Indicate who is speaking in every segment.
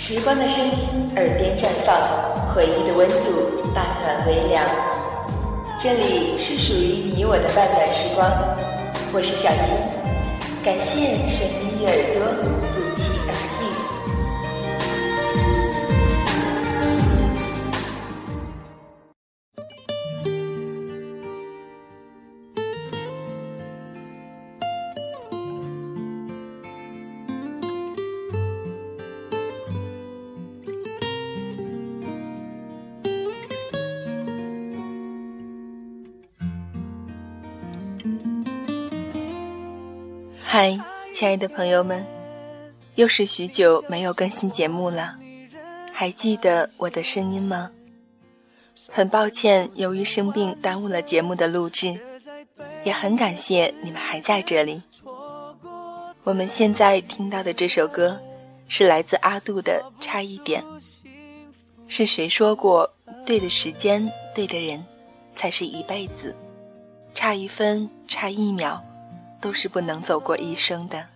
Speaker 1: 时光的声音，耳边绽放；回忆的温度，半暖微凉。这里是属于你我的半暖时光，我是小新，感谢神秘的耳朵
Speaker 2: 嗨，亲爱的朋友们，又是许久没有更新节目了，还记得我的声音吗？很抱歉，由于生病耽误了节目的录制，也很感谢你们还在这里。我们现在听到的这首歌，是来自阿杜的《差一点》。是谁说过，对的时间，对的人，才是一辈子？差一分，差一秒。都是不能走过一生的。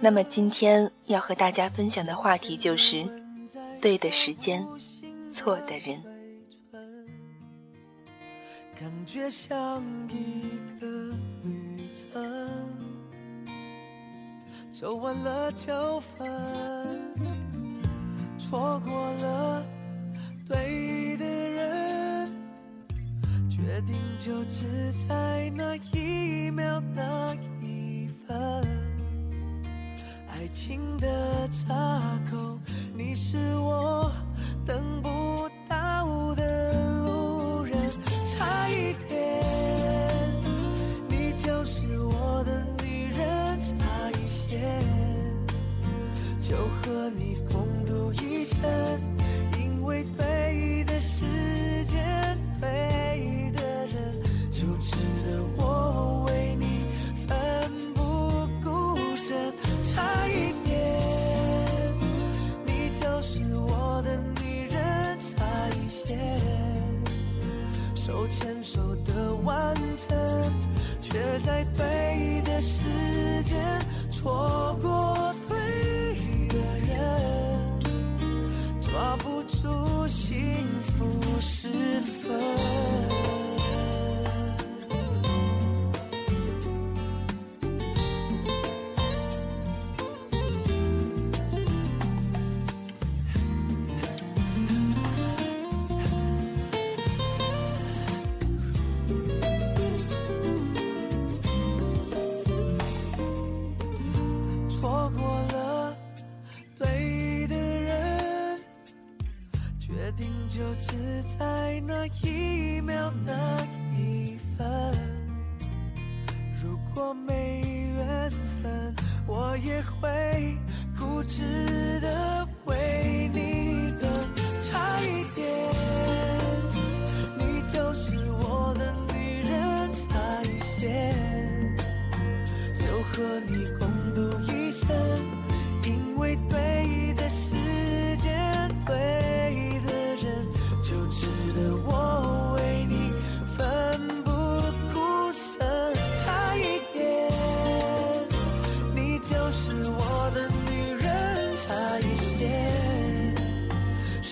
Speaker 2: 那么今天要和大家分享的话题就是：对的时间，错的人。
Speaker 3: 感觉像一个旅程，走完了就分，错过了对的人，决定就只在那一秒那一分，爱情的岔口，你是我等不到的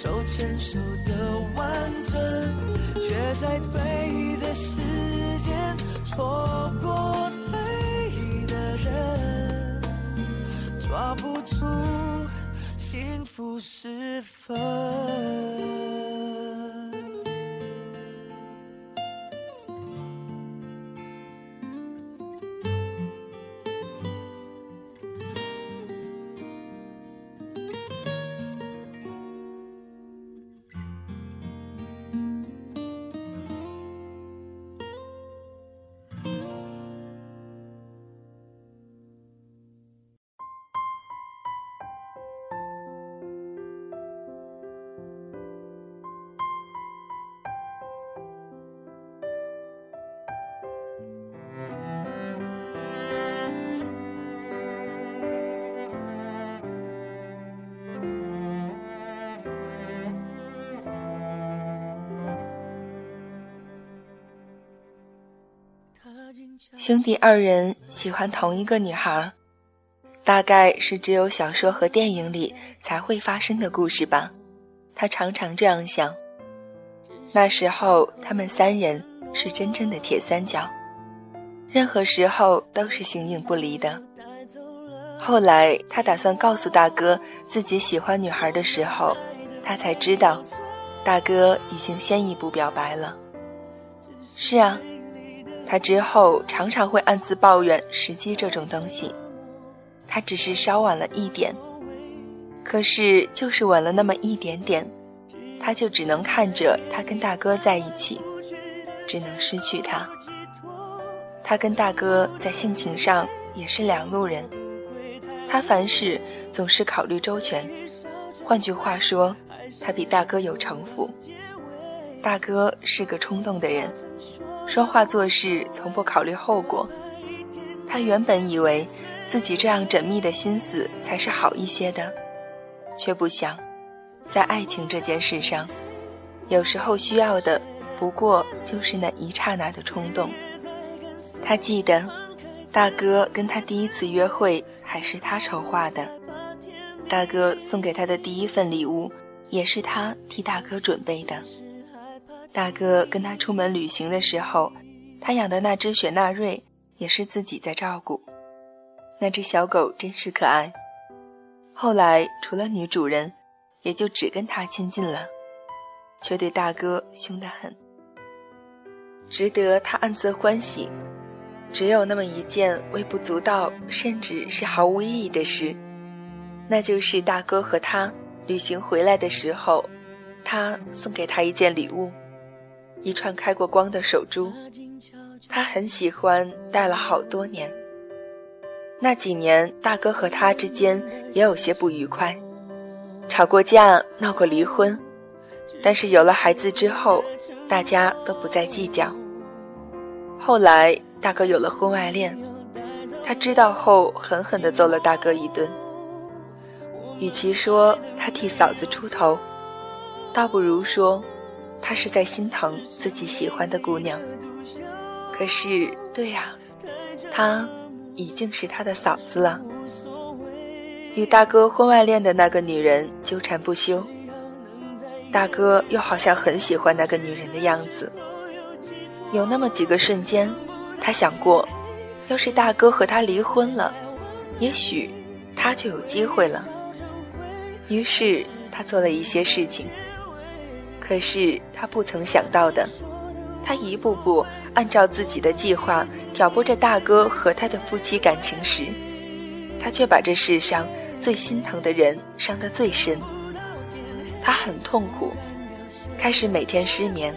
Speaker 3: 手牵手的完整，却在对的时间错过对的人，抓不住幸福时分。
Speaker 2: 兄弟二人喜欢同一个女孩，大概是只有小说和电影里才会发生的故事吧。他常常这样想。那时候他们三人是真正的铁三角，任何时候都是形影不离的。后来他打算告诉大哥自己喜欢女孩的时候，他才知道，大哥已经先一步表白了。是啊，他之后常常会暗自抱怨时机这种东西。他只是稍晚了一点，可是就是晚了那么一点点，他就只能看着他跟大哥在一起，只能失去他。他跟大哥在性情上也是两路人，他凡事总是考虑周全，换句话说，他比大哥有城府。大哥是个冲动的人，说话做事从不考虑后果。他原本以为。自己这样缜密的心思才是好一些的，却不想，在爱情这件事上，有时候需要的不过就是那一刹那的冲动。他记得，大哥跟他第一次约会还是他筹划的，大哥送给他的第一份礼物也是他替大哥准备的。大哥跟他出门旅行的时候，他养的那只雪纳瑞也是自己在照顾。那只小狗真是可爱。后来除了女主人，也就只跟他亲近了，却对大哥凶得很。值得他暗自欢喜，只有那么一件微不足道，甚至是毫无意义的事，那就是大哥和他旅行回来的时候，他送给他一件礼物，一串开过光的手珠，他很喜欢，戴了好多年。那几年，大哥和他之间也有些不愉快，吵过架，闹过离婚。但是有了孩子之后，大家都不再计较。后来，大哥有了婚外恋，他知道后狠狠地揍了大哥一顿。与其说他替嫂子出头，倒不如说他是在心疼自己喜欢的姑娘。可是，对呀，她。已经是他的嫂子了。与大哥婚外恋的那个女人纠缠不休，大哥又好像很喜欢那个女人的样子。有那么几个瞬间，他想过，要是大哥和他离婚了，也许他就有机会了。于是他做了一些事情，可是他不曾想到的。他一步步按照自己的计划挑拨着大哥和他的夫妻感情时，他却把这世上最心疼的人伤得最深。他很痛苦，开始每天失眠，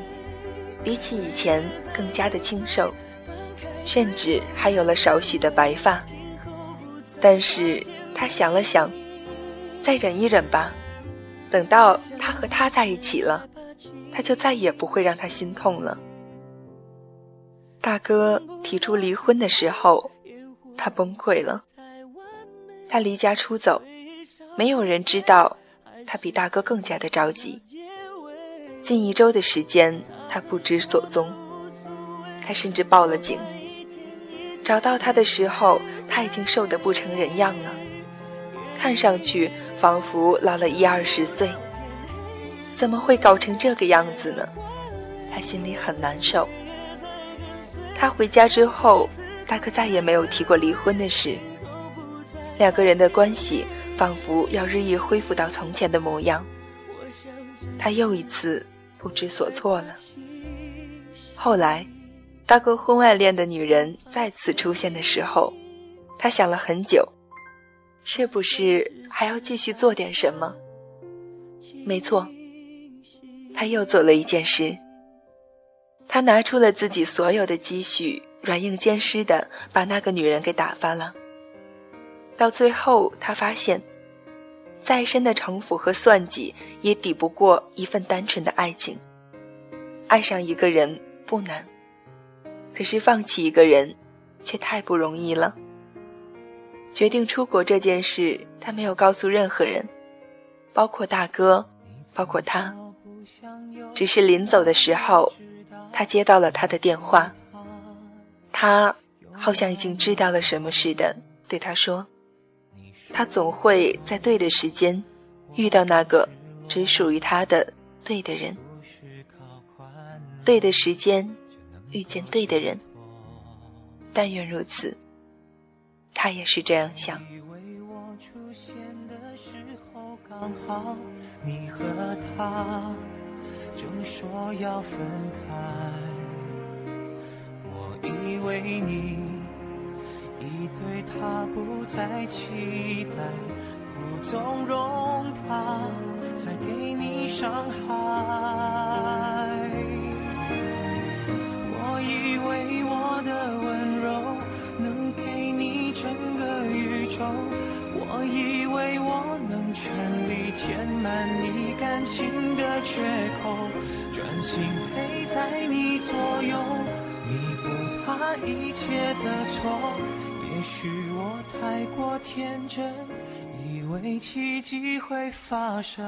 Speaker 2: 比起以前更加的清瘦，甚至还有了少许的白发。但是他想了想，再忍一忍吧，等到他和他在一起了，他就再也不会让他心痛了。大哥提出离婚的时候，他崩溃了。他离家出走，没有人知道，他比大哥更加的着急。近一周的时间，他不知所踪。他甚至报了警。找到他的时候，他已经瘦得不成人样了，看上去仿佛老了一二十岁。怎么会搞成这个样子呢？他心里很难受。他回家之后，大哥再也没有提过离婚的事。两个人的关系仿佛要日益恢复到从前的模样。他又一次不知所措了。后来，大哥婚外恋的女人再次出现的时候，他想了很久，是不是还要继续做点什么？没错，他又做了一件事。他拿出了自己所有的积蓄，软硬兼施的把那个女人给打发了。到最后，他发现，再深的城府和算计也抵不过一份单纯的爱情。爱上一个人不难，可是放弃一个人，却太不容易了。决定出国这件事，他没有告诉任何人，包括大哥，包括他，只是临走的时候。他接到了他的电话，他好像已经知道了什么似的，对他说：“他总会在对的时间遇到那个只属于他的对的人。对的时间遇见对的人，但愿如此。他也是这样想。
Speaker 4: 刚好你和他说要分开，我以为你已对他不再期待，不纵容他再给你伤害。全力填满你感情的缺口，专心陪在你左右，你不怕一切的错。也许我太过天真，以为奇迹会发生。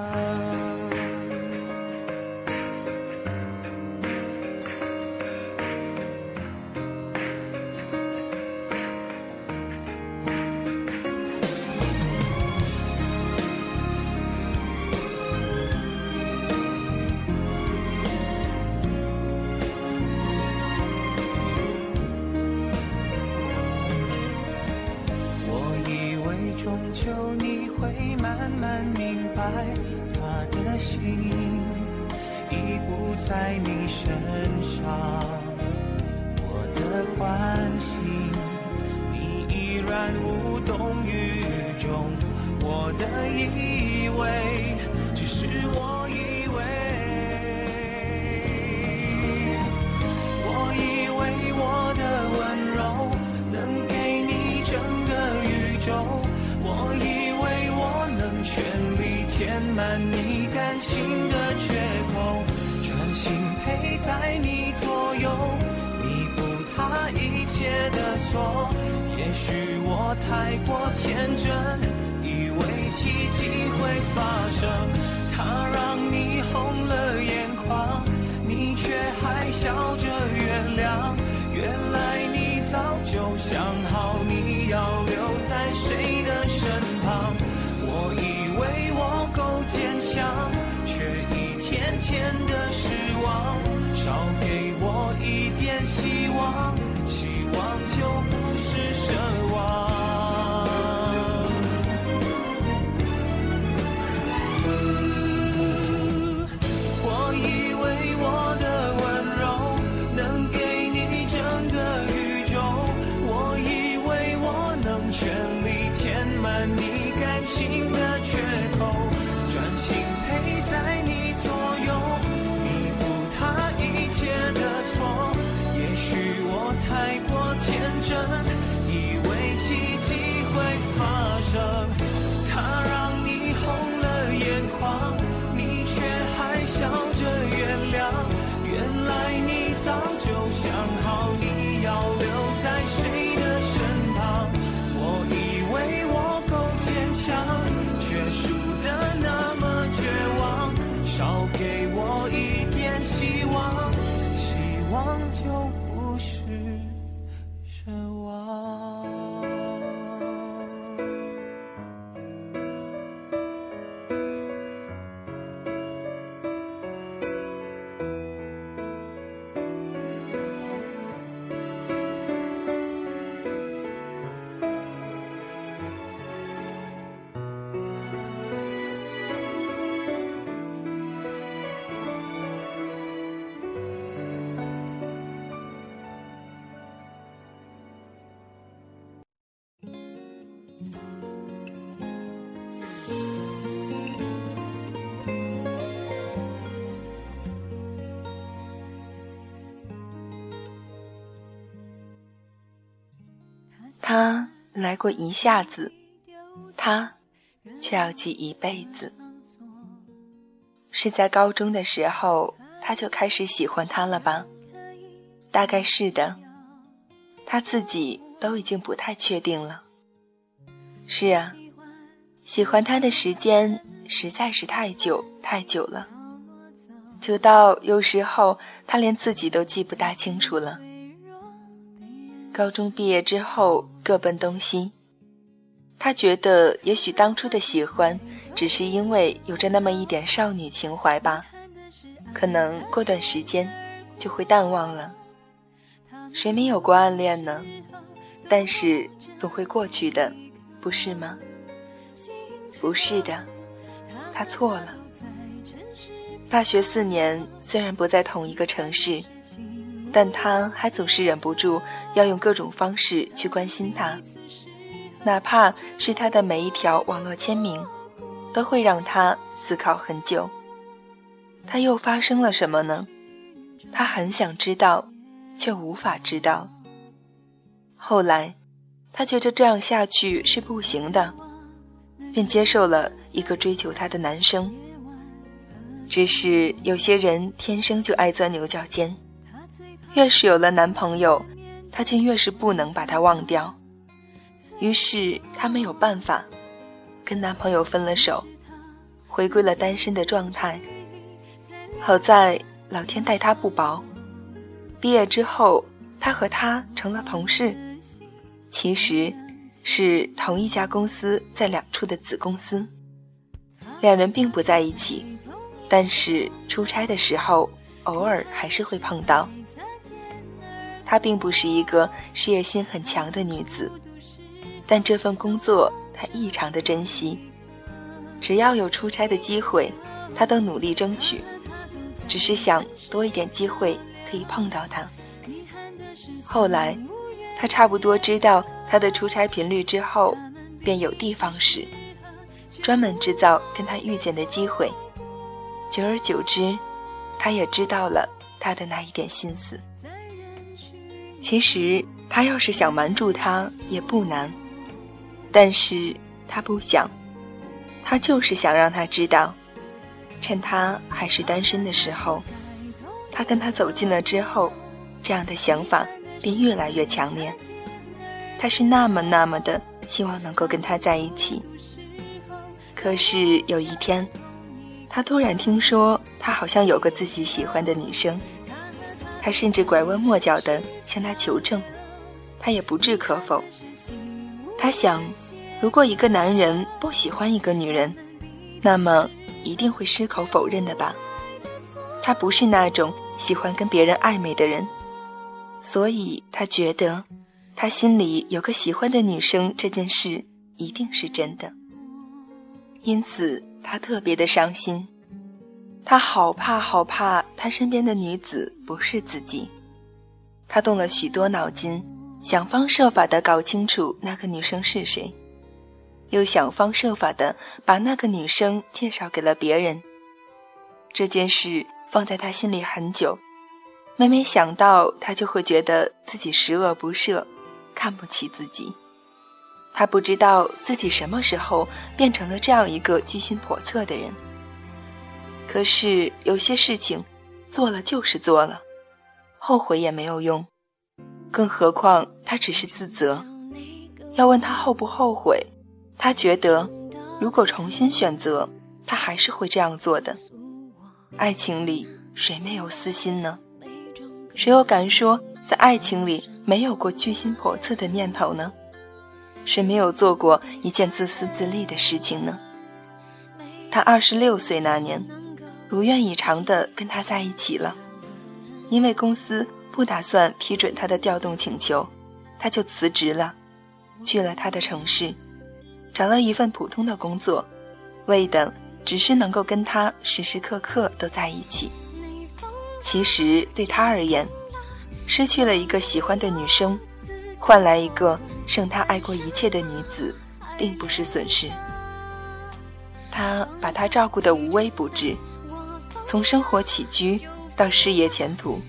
Speaker 4: 终究你会慢慢明白他的心已不在你身上我的关心你依然无动于衷我的以为只是我错。也许我太过天真，以为奇迹会发生。他让你红了眼眶，你却还笑着原谅。原来你早就想好你要留在谁的身旁。我以为我够坚强，却一天天的失望。少给我一点希望，
Speaker 2: 他来过一下子，他却要记一辈子。是在高中的时候，他就开始喜欢他了吧？大概是的，他自己都已经不太确定了。是啊，喜欢他的时间实在是太久太久了，久到有时候他连自己都记不大清楚了。高中毕业之后各奔东西，他觉得也许当初的喜欢，只是因为有着那么一点少女情怀吧，可能过段时间就会淡忘了。谁没有过暗恋呢？但是总会过去的，不是吗？不是的，他错了。大学四年虽然不在同一个城市，但他还总是忍不住要用各种方式去关心他。哪怕是他的每一条网络签名，都会让他思考很久。他又发生了什么呢？他很想知道，却无法知道。后来，他觉得这样下去是不行的，便接受了一个追求他的男生。只是有些人天生就爱钻牛角尖，越是有了男朋友，她竟越是不能把他忘掉。于是她没有办法，跟男朋友分了手，回归了单身的状态。好在老天待她不薄，毕业之后，她和他成了同事，其实是同一家公司在两处的子公司。两人并不在一起，但是出差的时候偶尔还是会碰到。她并不是一个事业心很强的女子。但这份工作她异常的珍惜，只要有出差的机会，她都努力争取，只是想多一点机会可以碰到他。后来，他差不多知道他的出差频率之后，便有的放矢，专门制造跟他遇见的机会。久而久之，他也知道了他的那一点心思。其实他要是想瞒住他，也不难。但是他不想，他就是想让他知道，趁他还是单身的时候，他跟他走近了之后，这样的想法便越来越强烈。他是那么那么的希望能够跟他在一起。可是有一天，他突然听说他好像有个自己喜欢的女生，他甚至拐弯抹角的向他求证，他也不置可否。他想，如果一个男人不喜欢一个女人，那么一定会矢口否认的吧？他不是那种喜欢跟别人暧昧的人，所以他觉得，他心里有个喜欢的女生这件事一定是真的。因此，他特别的伤心，他好怕好怕他身边的女子不是自己，他动了许多脑筋。想方设法的搞清楚那个女生是谁，又想方设法的把那个女生介绍给了别人。这件事放在他心里很久，每每想到，他就会觉得自己十恶不赦，看不起自己。他不知道自己什么时候变成了这样一个居心叵测的人。可是有些事情，做了就是做了，后悔也没有用。更何况他只是自责，要问他后不后悔，他觉得如果重新选择，他还是会这样做的。爱情里谁没有私心呢？谁又敢说在爱情里没有过居心叵测的念头呢？谁没有做过一件自私自利的事情呢？他二十六岁那年，如愿以偿的跟他在一起了，因为公司。不打算批准他的调动请求，他就辞职了，去了他的城市，找了一份普通的工作，为的只是能够跟他时时刻刻都在一起。其实对他而言，失去了一个喜欢的女生，换来一个胜他爱过一切的女子，并不是损失。他把她照顾得无微不至，从生活起居到事业前途。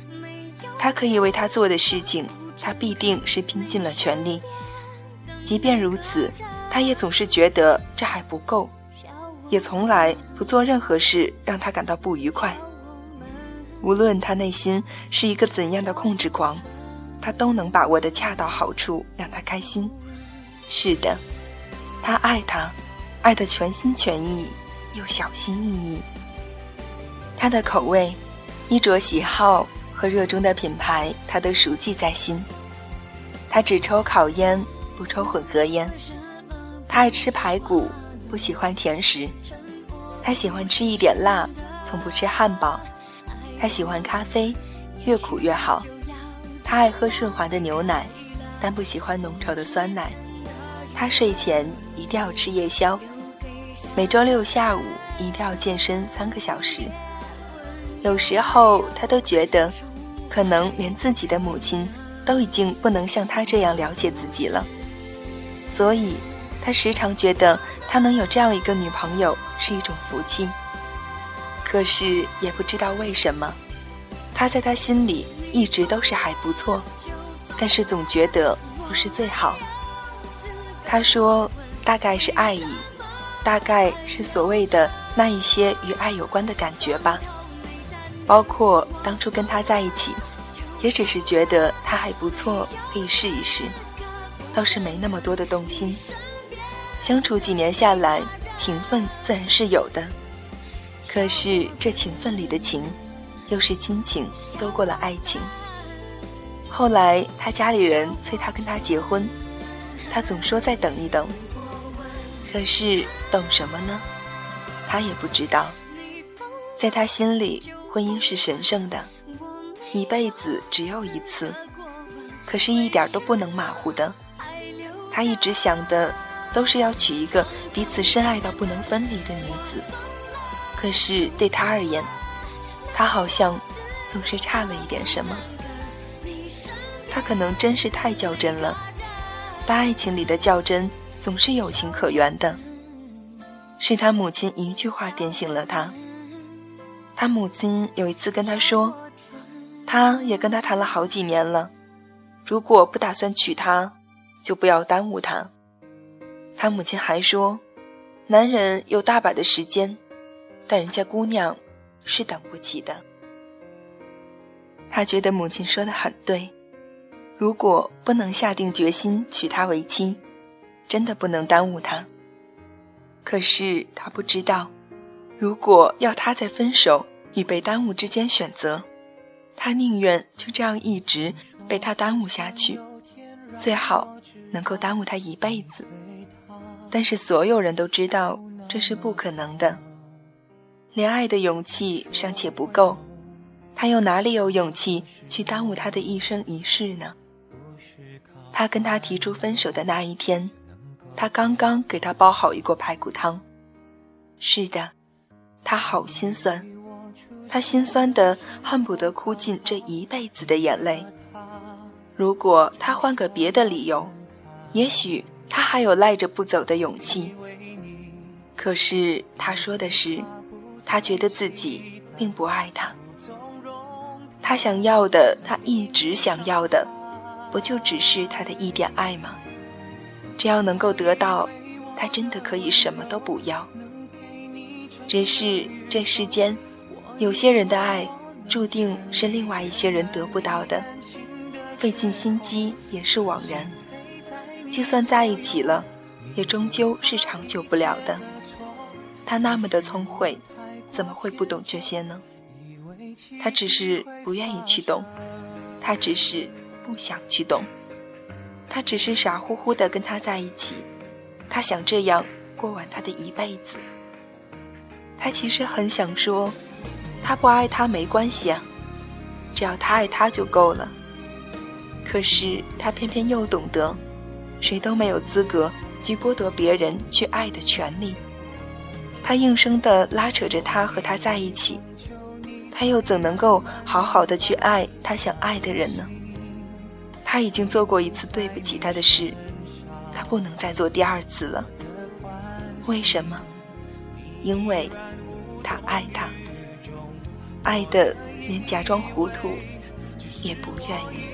Speaker 2: 他可以为他做的事情，他必定是拼尽了全力。即便如此，他也总是觉得这还不够，也从来不做任何事让他感到不愉快。无论他内心是一个怎样的控制狂，他都能把握的恰到好处，让他开心。是的，他爱他，爱得全心全意，又小心翼翼。他的口味、衣着喜好。和热衷的品牌，他都熟记在心。他只抽烤烟，不抽混合烟。他爱吃排骨，不喜欢甜食。他喜欢吃一点辣，从不吃汉堡。他喜欢咖啡，越苦越好。他爱喝顺滑的牛奶，但不喜欢浓稠的酸奶。他睡前一定要吃夜宵，每周六下午一定要健身三个小时。有时候他都觉得，可能连自己的母亲都已经不能像他这样了解自己了，所以。他时常觉得他能有这样一个女朋友是一种福气，可是也不知道为什么，他在他心里一直都是还不错，但是总觉得不是最好。他说，大概是爱意，大概是所谓的那一些与爱有关的感觉吧，包括当初跟他在一起，也只是觉得他还不错，可以试一试，倒是没那么多的动心。相处几年下来，情分自然是有的，可是这情分里的情，又是亲情多过了爱情。后来他家里人催他跟他结婚，他总说再等一等。可是等什么呢？他也不知道。在他心里，婚姻是神圣的，一辈子只有一次，可是一点都不能马虎的。他一直想的。都是要娶一个彼此深爱到不能分离的女子，可是对他而言，他好像总是差了一点什么。他可能真是太较真了，但爱情里的较真总是有情可原的。是他母亲一句话点醒了他。他母亲有一次跟他说，他也跟他谈了好几年了，如果不打算娶她，就不要耽误她。他母亲还说：“男人有大把的时间，但人家姑娘是等不起的。”他觉得母亲说的很对，如果不能下定决心娶她为妻，真的不能耽误她。可是他不知道，如果要他在分手与被耽误之间选择，他宁愿就这样一直被他耽误下去，最好能够耽误他一辈子。但是所有人都知道这是不可能的，连爱的勇气尚且不够，他又哪里有勇气去耽误他的一生一世呢？他跟他提出分手的那一天，他刚刚给他煲好一锅排骨汤。是的，他好心酸，他心酸的恨不得哭尽这一辈子的眼泪。如果他换个别的理由，也许。他还有赖着不走的勇气，可是他说的是，他觉得自己并不爱他。他想要的，他一直想要的，不就只是他的一点爱吗？只要能够得到，他真的可以什么都不要。只是这世间，有些人的爱，注定是另外一些人得不到的，费尽心机也是枉然。就算在一起了，也终究是长久不了的。他那么的聪慧，怎么会不懂这些呢？他只是不愿意去懂，他只是不想去懂，他只是傻乎乎的跟他在一起，他想这样过完他的一辈子。他其实很想说，他不爱他没关系啊，只要他爱他就够了。可是他偏偏又懂得。谁都没有资格去剥夺别人去爱的权利。他硬生的拉扯着他和他在一起，他又怎能够好好的去爱他想爱的人呢？他已经做过一次对不起他的事，他不能再做第二次了。为什么？因为，他爱他，爱的连假装糊涂也不愿意。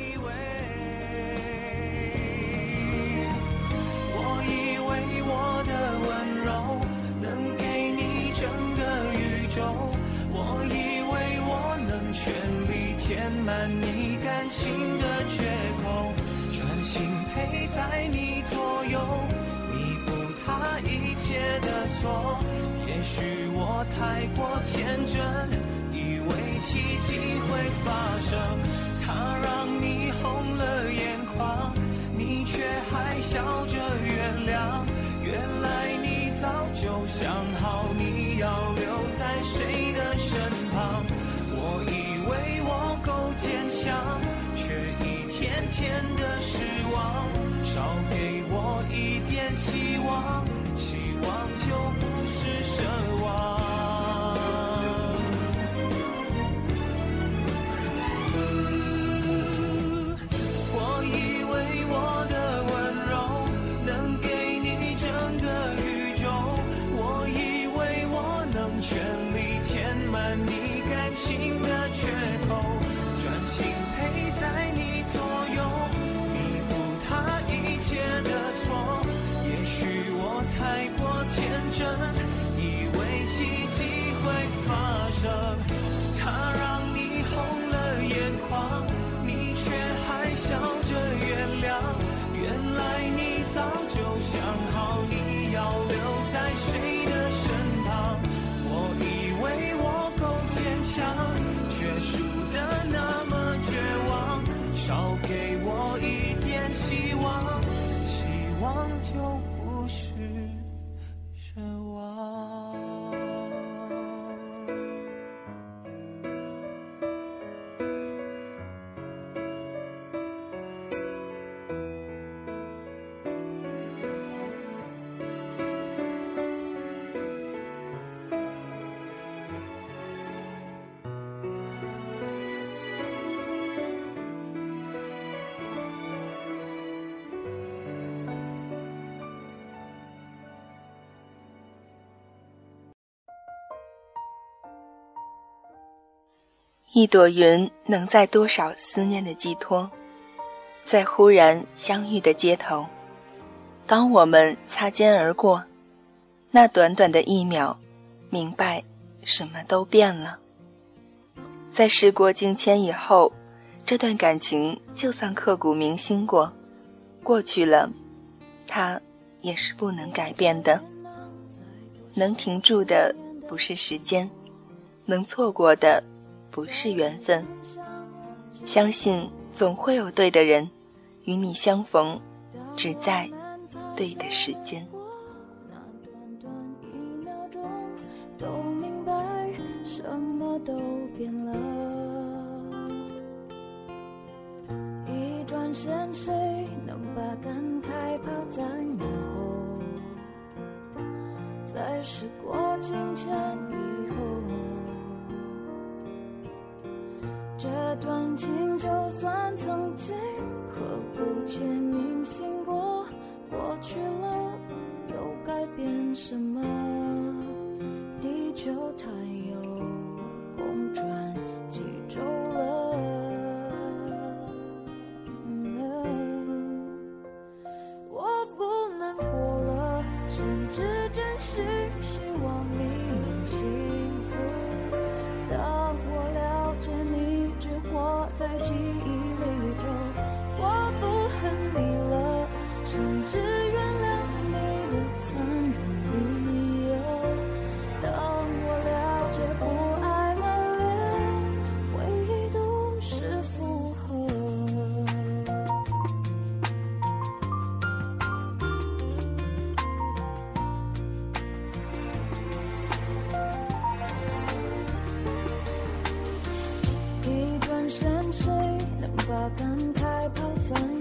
Speaker 4: 情的缺口，专心陪在你左右，弥补他一切的错。也许我太过天真，以为奇迹会发生。他让你红了眼眶，你却还笑着原谅。原来你早就想好你要留在谁的身旁。我以为我够坚强，却一天天的失望。少给我一点希望，是
Speaker 2: 一朵云能载多少思念的寄托，在忽然相遇的街头，当我们擦肩而过，那短短的一秒，明白什么都变了。在事过境迁以后，这段感情就算刻骨铭心过，过去了，它也是不能改变的。能停住的不是时间，能错过的。不是缘分，相信总会有对的人与你相逢，只在对的时间。
Speaker 3: 都明白，什么都变了。一转身，谁能把感慨抛在脑后？在时过境迁这段情就算曾经刻骨且铭心泡，在